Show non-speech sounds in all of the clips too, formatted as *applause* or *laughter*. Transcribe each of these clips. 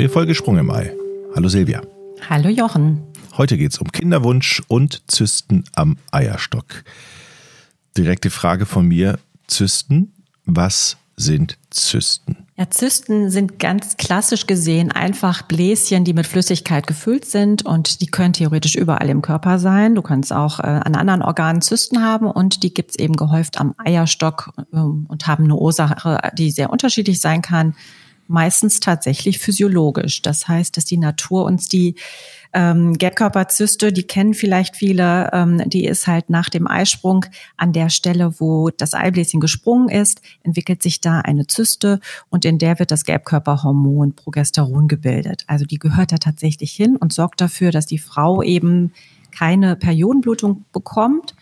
Neue Folge Sprung im Ei. Hallo Silvia. Hallo Jochen. Heute geht es um Kinderwunsch und Zysten am Eierstock. Direkte Frage von mir. Zysten, was sind Zysten? Ja, Zysten sind ganz klassisch gesehen einfach Bläschen, die mit Flüssigkeit gefüllt sind und die können theoretisch überall im Körper sein. Du kannst auch äh, an anderen Organen Zysten haben und die gibt's eben gehäuft am Eierstock äh, und haben eine Ursache, die sehr unterschiedlich sein kann meistens tatsächlich physiologisch. Das heißt, dass die Natur uns die ähm, Gelbkörperzyste, die kennen vielleicht viele, ähm, die ist halt nach dem Eisprung an der Stelle, wo das Eibläschen gesprungen ist, entwickelt sich da eine Zyste und in der wird das Gelbkörperhormon Progesteron gebildet. Also die gehört da tatsächlich hin und sorgt dafür, dass die Frau eben keine Periodenblutung bekommt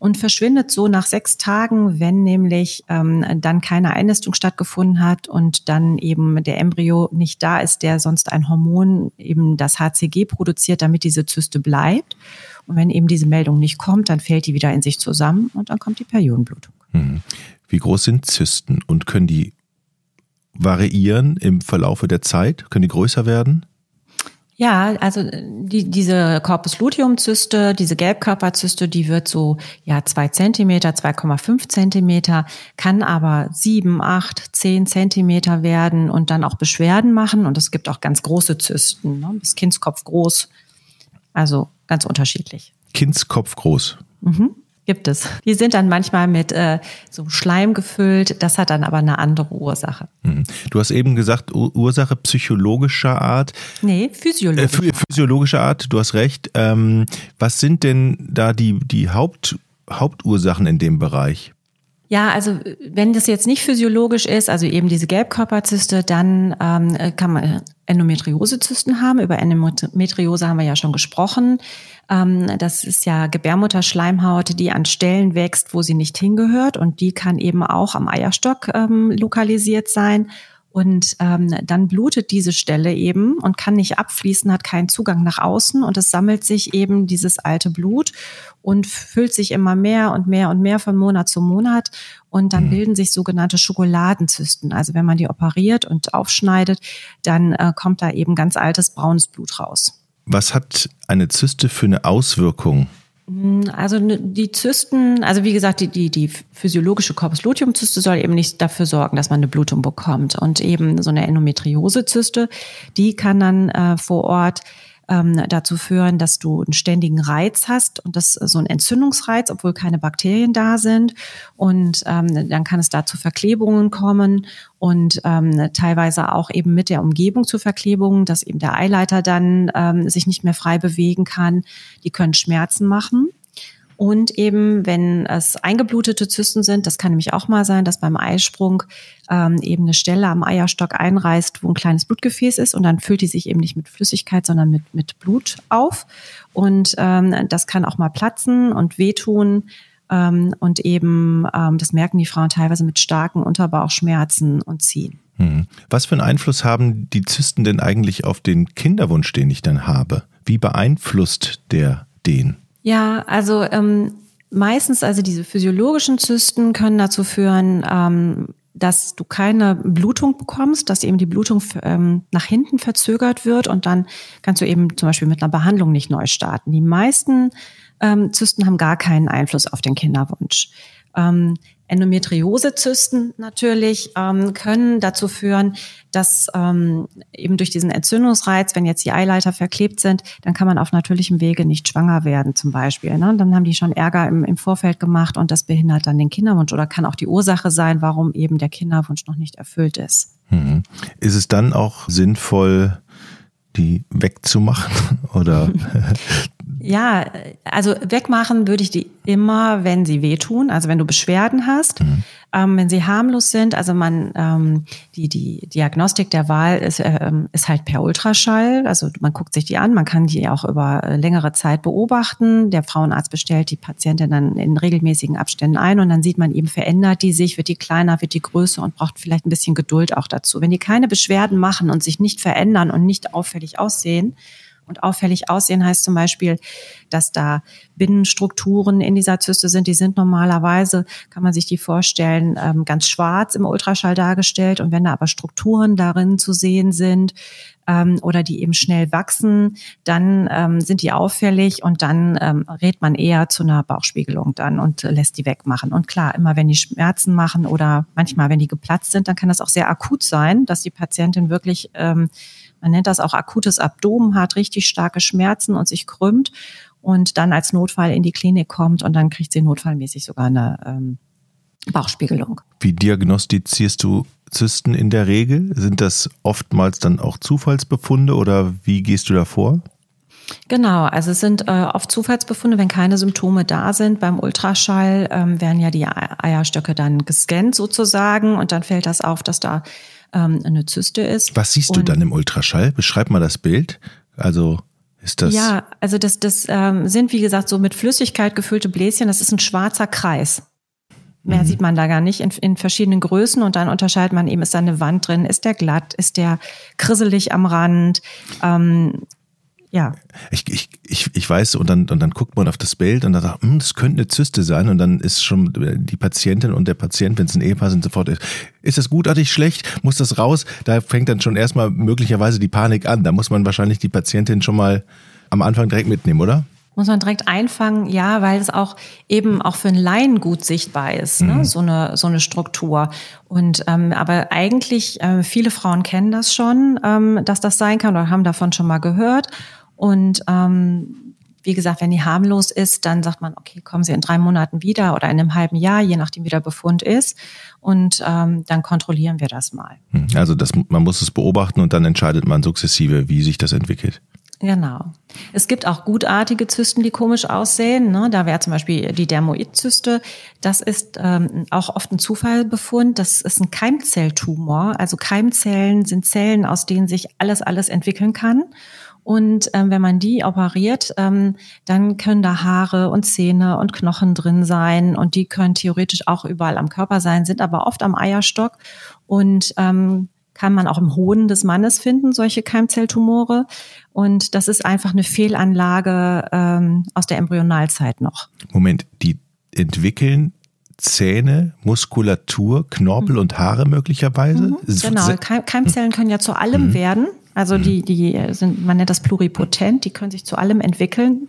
und verschwindet so nach sechs Tagen, wenn nämlich ähm, dann keine Einnistung stattgefunden hat und dann eben der Embryo nicht da ist, der sonst ein Hormon, eben das HCG produziert, damit diese Zyste bleibt. Und wenn eben diese Meldung nicht kommt, dann fällt die wieder in sich zusammen und dann kommt die Periodenblutung. Hm. Wie groß sind Zysten und können die variieren im Verlaufe der Zeit? Können die größer werden? Ja, also die, diese Corpus luteum-Zyste, diese Gelbkörperzyste, die wird so ja zwei Zentimeter, 2,5 Zentimeter, kann aber sieben, acht, zehn Zentimeter werden und dann auch Beschwerden machen. Und es gibt auch ganz große Zysten, ne? bis Kindskopf groß. Also ganz unterschiedlich. Kindskopf groß. Mhm. Gibt es. Die sind dann manchmal mit äh, so Schleim gefüllt. Das hat dann aber eine andere Ursache. Mhm. Du hast eben gesagt, Ursache psychologischer Art. Nee, physiologischer. Äh, physiologischer Art, du hast recht. Ähm, was sind denn da die, die Haupt, Hauptursachen in dem Bereich? Ja, also wenn das jetzt nicht physiologisch ist, also eben diese Gelbkörperzyste, dann ähm, kann man Endometriosezysten haben. Über Endometriose haben wir ja schon gesprochen. Ähm, das ist ja Gebärmutterschleimhaut, die an Stellen wächst, wo sie nicht hingehört und die kann eben auch am Eierstock ähm, lokalisiert sein. Und ähm, dann blutet diese Stelle eben und kann nicht abfließen, hat keinen Zugang nach außen und es sammelt sich eben dieses alte Blut und füllt sich immer mehr und mehr und mehr von Monat zu Monat und dann mhm. bilden sich sogenannte Schokoladenzysten. Also wenn man die operiert und aufschneidet, dann äh, kommt da eben ganz altes braunes Blut raus. Was hat eine Zyste für eine Auswirkung also die Zysten, also wie gesagt, die, die, die physiologische Corpus luteum-Zyste soll eben nicht dafür sorgen, dass man eine Blutung bekommt. Und eben so eine Endometriose-Zyste, die kann dann äh, vor Ort ähm, dazu führen, dass du einen ständigen Reiz hast und das so ein Entzündungsreiz, obwohl keine Bakterien da sind. Und ähm, dann kann es da zu Verklebungen kommen und ähm, teilweise auch eben mit der Umgebung zu Verklebungen, dass eben der Eileiter dann ähm, sich nicht mehr frei bewegen kann. Die können Schmerzen machen. Und eben, wenn es eingeblutete Zysten sind, das kann nämlich auch mal sein, dass beim Eisprung ähm, eben eine Stelle am Eierstock einreißt, wo ein kleines Blutgefäß ist und dann füllt die sich eben nicht mit Flüssigkeit, sondern mit, mit Blut auf. Und ähm, das kann auch mal platzen und wehtun. Ähm, und eben, ähm, das merken die Frauen teilweise mit starken Unterbauchschmerzen und Ziehen. Hm. Was für einen Einfluss haben die Zysten denn eigentlich auf den Kinderwunsch, den ich dann habe? Wie beeinflusst der den? Ja, also ähm, meistens, also diese physiologischen Zysten können dazu führen, ähm, dass du keine Blutung bekommst, dass eben die Blutung ähm, nach hinten verzögert wird und dann kannst du eben zum Beispiel mit einer Behandlung nicht neu starten. Die meisten ähm, Zysten haben gar keinen Einfluss auf den Kinderwunsch. Ähm, Endometriosezysten natürlich ähm, können dazu führen, dass ähm, eben durch diesen Entzündungsreiz, wenn jetzt die Eileiter verklebt sind, dann kann man auf natürlichem Wege nicht schwanger werden zum Beispiel. Ne? Dann haben die schon Ärger im, im Vorfeld gemacht und das behindert dann den Kinderwunsch oder kann auch die Ursache sein, warum eben der Kinderwunsch noch nicht erfüllt ist. Mhm. Ist es dann auch sinnvoll, die wegzumachen *laughs* oder Ja, also wegmachen würde ich die immer, wenn sie wehtun, also wenn du Beschwerden hast. Mhm. Ähm, wenn sie harmlos sind, also man ähm, die die Diagnostik der Wahl ist, äh, ist halt per Ultraschall, also man guckt sich die an, man kann die auch über äh, längere Zeit beobachten. Der Frauenarzt bestellt die Patientin dann in regelmäßigen Abständen ein und dann sieht man eben verändert die sich, wird die kleiner, wird die größer und braucht vielleicht ein bisschen Geduld auch dazu. Wenn die keine Beschwerden machen und sich nicht verändern und nicht auffällig aussehen, Und auffällig aussehen heißt zum Beispiel, dass da Binnenstrukturen in dieser Zyste sind. Die sind normalerweise, kann man sich die vorstellen, ähm, ganz schwarz im Ultraschall dargestellt. Und wenn da aber Strukturen darin zu sehen sind, ähm, oder die eben schnell wachsen, dann ähm, sind die auffällig und dann rät man eher zu einer Bauchspiegelung dann und lässt die wegmachen. Und klar, immer wenn die Schmerzen machen oder manchmal, wenn die geplatzt sind, dann kann das auch sehr akut sein, dass die Patientin wirklich, man nennt das auch akutes Abdomen hat, richtig starke Schmerzen und sich krümmt und dann als Notfall in die Klinik kommt und dann kriegt sie notfallmäßig sogar eine ähm, Bauchspiegelung. Wie diagnostizierst du Zysten in der Regel? Sind das oftmals dann auch Zufallsbefunde oder wie gehst du da vor? Genau, also es sind äh, oft Zufallsbefunde, wenn keine Symptome da sind. Beim Ultraschall ähm, werden ja die Eierstöcke dann gescannt sozusagen und dann fällt das auf, dass da ähm, eine Zyste ist. Was siehst du dann im Ultraschall? Beschreib mal das Bild. Also ist das? Ja, also das, das ähm, sind wie gesagt so mit Flüssigkeit gefüllte Bläschen. Das ist ein schwarzer Kreis. Mehr mhm. sieht man da gar nicht in, in, verschiedenen Größen und dann unterscheidet man eben, ist da eine Wand drin, ist der glatt, ist der krisselig am Rand, ähm, ja. Ich, ich, ich, ich weiß, und dann, und dann guckt man auf das Bild und dann sagt, hm, das könnte eine Zyste sein und dann ist schon die Patientin und der Patient, wenn es ein Ehepaar sind, sofort, ist das gutartig schlecht? Muss das raus? Da fängt dann schon erstmal möglicherweise die Panik an. Da muss man wahrscheinlich die Patientin schon mal am Anfang direkt mitnehmen, oder? Muss man direkt einfangen, ja, weil es auch eben auch für einen Laien gut sichtbar ist, ne? Mhm. so eine so eine Struktur. Und ähm, aber eigentlich äh, viele Frauen kennen das schon, ähm, dass das sein kann oder haben davon schon mal gehört. Und ähm, wie gesagt, wenn die harmlos ist, dann sagt man, okay, kommen Sie in drei Monaten wieder oder in einem halben Jahr, je nachdem wie der Befund ist. Und ähm, dann kontrollieren wir das mal. Hm, also das, man muss es beobachten und dann entscheidet man sukzessive, wie sich das entwickelt. Genau. Es gibt auch gutartige Zysten, die komisch aussehen. Ne? Da wäre zum Beispiel die Dermoidzyste. Das ist ähm, auch oft ein Zufallbefund. Das ist ein Keimzelltumor. Also Keimzellen sind Zellen, aus denen sich alles, alles entwickeln kann. Und ähm, wenn man die operiert, ähm, dann können da Haare und Zähne und Knochen drin sein und die können theoretisch auch überall am Körper sein, sind aber oft am Eierstock und ähm, kann man auch im Hoden des Mannes finden, solche Keimzelltumore. Und das ist einfach eine Fehlanlage ähm, aus der Embryonalzeit noch. Moment, die entwickeln Zähne, Muskulatur, Knorpel mhm. und Haare möglicherweise? Mhm, genau, Keimzellen können ja zu allem mhm. werden. Also mhm. die, die sind, man nennt das pluripotent, die können sich zu allem entwickeln.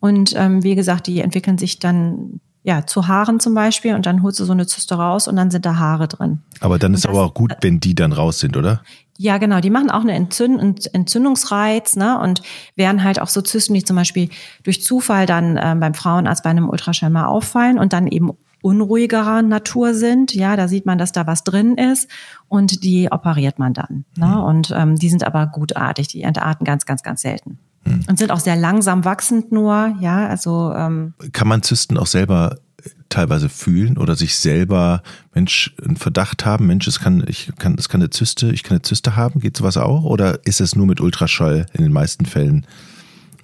Und ähm, wie gesagt, die entwickeln sich dann ja, zu Haaren zum Beispiel und dann holst du so eine Zyste raus und dann sind da Haare drin. Aber dann ist das, aber auch gut, wenn die dann raus sind, oder? Ja, genau. Die machen auch eine Entzünd Entzündungsreiz, ne? Und werden halt auch so Zysten, die zum Beispiel durch Zufall dann ähm, beim Frauenarzt bei einem Ultraschall mal auffallen und dann eben unruhigerer Natur sind. Ja, da sieht man, dass da was drin ist und die operiert man dann. Ne? Mhm. Und ähm, die sind aber gutartig. Die entarten ganz, ganz, ganz selten. Hm. Und sind auch sehr langsam wachsend nur, ja, also. Ähm, Kann man Zysten auch selber äh, teilweise fühlen oder sich selber, Mensch, einen Verdacht haben, Mensch, es kann, ich kann, es kann eine Zyste, ich kann eine Zyste haben, geht sowas auch? Oder ist es nur mit Ultraschall in den meisten Fällen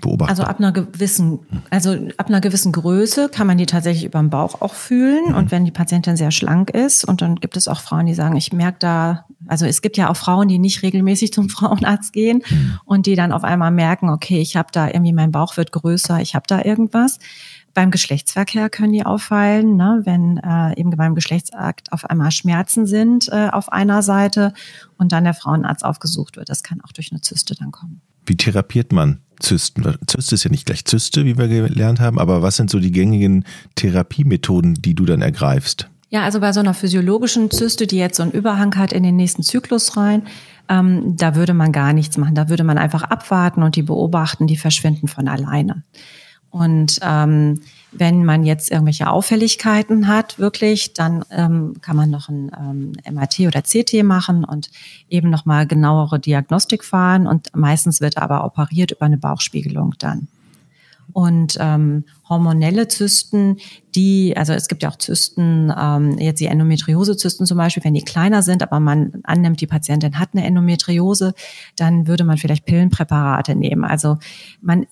beobachten? Also ab einer gewissen, also ab einer gewissen Größe kann man die tatsächlich über den Bauch auch fühlen. Mhm. Und wenn die Patientin sehr schlank ist, und dann gibt es auch Frauen, die sagen, ich merke da, also es gibt ja auch Frauen, die nicht regelmäßig zum *laughs* Frauenarzt gehen mhm. und die dann auf einmal merken, okay, ich habe da irgendwie, mein Bauch wird größer, ich habe da irgendwas. Beim Geschlechtsverkehr können die auffallen, ne, wenn äh, eben beim Geschlechtsakt auf einmal Schmerzen sind äh, auf einer Seite und dann der Frauenarzt aufgesucht wird. Das kann auch durch eine Zyste dann kommen. Wie therapiert man Zysten? Zyste ist ja nicht gleich Zyste, wie wir gelernt haben, aber was sind so die gängigen Therapiemethoden, die du dann ergreifst? Ja, also bei so einer physiologischen Zyste, die jetzt so einen Überhang hat in den nächsten Zyklus rein, ähm, da würde man gar nichts machen. Da würde man einfach abwarten und die beobachten, die verschwinden von alleine. Und ähm, wenn man jetzt irgendwelche Auffälligkeiten hat, wirklich, dann ähm, kann man noch ein ähm, MRT oder CT machen und eben nochmal genauere Diagnostik fahren. Und meistens wird aber operiert über eine Bauchspiegelung dann. Und ähm, hormonelle Zysten, die, also es gibt ja auch Zysten, ähm, jetzt die Endometriose-Zysten zum Beispiel, wenn die kleiner sind, aber man annimmt, die Patientin hat eine Endometriose, dann würde man vielleicht Pillenpräparate nehmen. Also man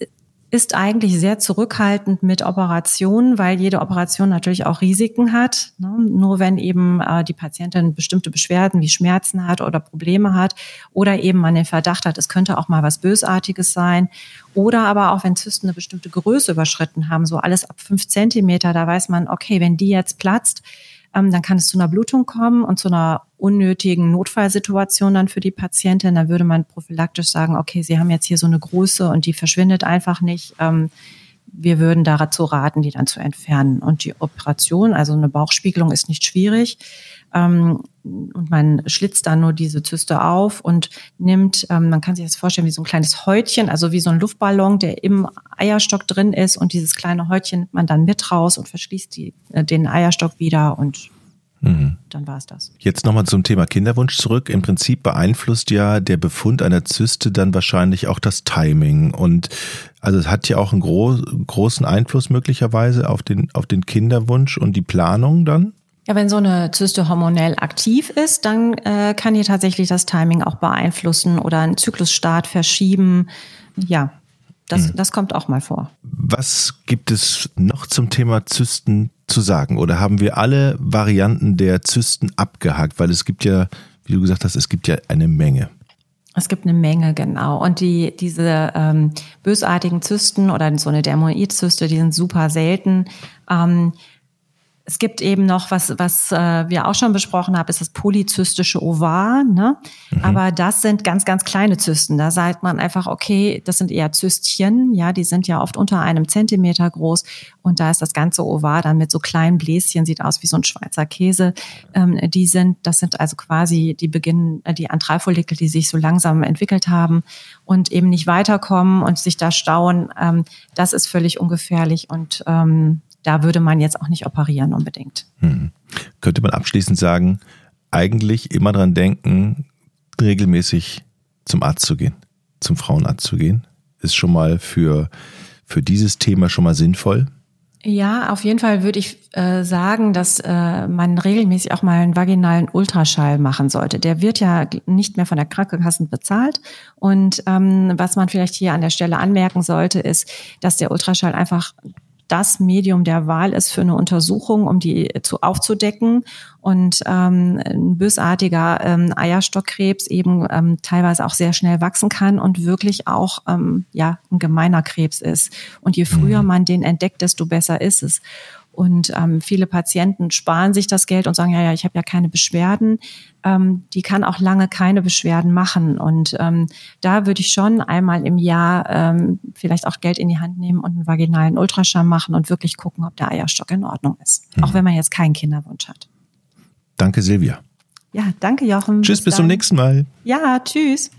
ist eigentlich sehr zurückhaltend mit Operationen, weil jede Operation natürlich auch Risiken hat. Ne? Nur wenn eben äh, die Patientin bestimmte Beschwerden wie Schmerzen hat oder Probleme hat oder eben man den Verdacht hat, es könnte auch mal was Bösartiges sein oder aber auch wenn Zysten eine bestimmte Größe überschritten haben, so alles ab fünf Zentimeter, da weiß man, okay, wenn die jetzt platzt, ähm, dann kann es zu einer Blutung kommen und zu einer unnötigen Notfallsituation dann für die Patientin. Da würde man prophylaktisch sagen, okay, Sie haben jetzt hier so eine Größe und die verschwindet einfach nicht. Ähm, wir würden dazu raten, die dann zu entfernen. Und die Operation, also eine Bauchspiegelung ist nicht schwierig. Ähm, und man schlitzt dann nur diese Zyste auf und nimmt, ähm, man kann sich das vorstellen wie so ein kleines Häutchen, also wie so ein Luftballon, der im Eierstock drin ist und dieses kleine Häutchen nimmt man dann mit raus und verschließt die, äh, den Eierstock wieder und Mhm. Dann war es das. Jetzt nochmal zum Thema Kinderwunsch zurück. Im Prinzip beeinflusst ja der Befund einer Zyste dann wahrscheinlich auch das Timing. Und also es hat ja auch einen gro großen Einfluss möglicherweise auf den, auf den Kinderwunsch und die Planung dann. Ja, wenn so eine Zyste hormonell aktiv ist, dann äh, kann die tatsächlich das Timing auch beeinflussen oder einen Zyklusstart verschieben. Ja, das, hm. das kommt auch mal vor. Was gibt es noch zum Thema Zysten zu sagen? Oder haben wir alle Varianten der Zysten abgehakt? Weil es gibt ja, wie du gesagt hast, es gibt ja eine Menge. Es gibt eine Menge, genau. Und die, diese ähm, bösartigen Zysten oder so eine Dermoidzyste, die sind super selten. Ähm, es gibt eben noch, was, was äh, wir auch schon besprochen haben, ist das polyzystische Ovar. Ne? Mhm. Aber das sind ganz, ganz kleine Zysten. Da sagt man einfach, okay, das sind eher Zystchen. Ja, die sind ja oft unter einem Zentimeter groß. Und da ist das ganze Ovar dann mit so kleinen Bläschen, sieht aus wie so ein Schweizer Käse. Ähm, die sind, das sind also quasi die beginnen, äh, die Antralfollikel, die sich so langsam entwickelt haben und eben nicht weiterkommen und sich da stauen. Ähm, das ist völlig ungefährlich und ähm, da würde man jetzt auch nicht operieren unbedingt. Hm. Könnte man abschließend sagen, eigentlich immer dran denken, regelmäßig zum Arzt zu gehen, zum Frauenarzt zu gehen, ist schon mal für, für dieses Thema schon mal sinnvoll. Ja, auf jeden Fall würde ich äh, sagen, dass äh, man regelmäßig auch mal einen vaginalen Ultraschall machen sollte. Der wird ja nicht mehr von der Krankenkasse bezahlt. Und ähm, was man vielleicht hier an der Stelle anmerken sollte, ist, dass der Ultraschall einfach das Medium der Wahl ist für eine Untersuchung, um die zu aufzudecken und ähm, ein bösartiger ähm, Eierstockkrebs eben ähm, teilweise auch sehr schnell wachsen kann und wirklich auch ähm, ja ein gemeiner Krebs ist. Und je früher mhm. man den entdeckt, desto besser ist es. Und ähm, viele Patienten sparen sich das Geld und sagen, ja, ja, ich habe ja keine Beschwerden. Ähm, die kann auch lange keine Beschwerden machen. Und ähm, da würde ich schon einmal im Jahr ähm, vielleicht auch Geld in die Hand nehmen und einen vaginalen Ultraschall machen und wirklich gucken, ob der Eierstock in Ordnung ist. Mhm. Auch wenn man jetzt keinen Kinderwunsch hat. Danke, Silvia. Ja, danke, Jochen. Tschüss, bis, bis zum nächsten Mal. Ja, tschüss.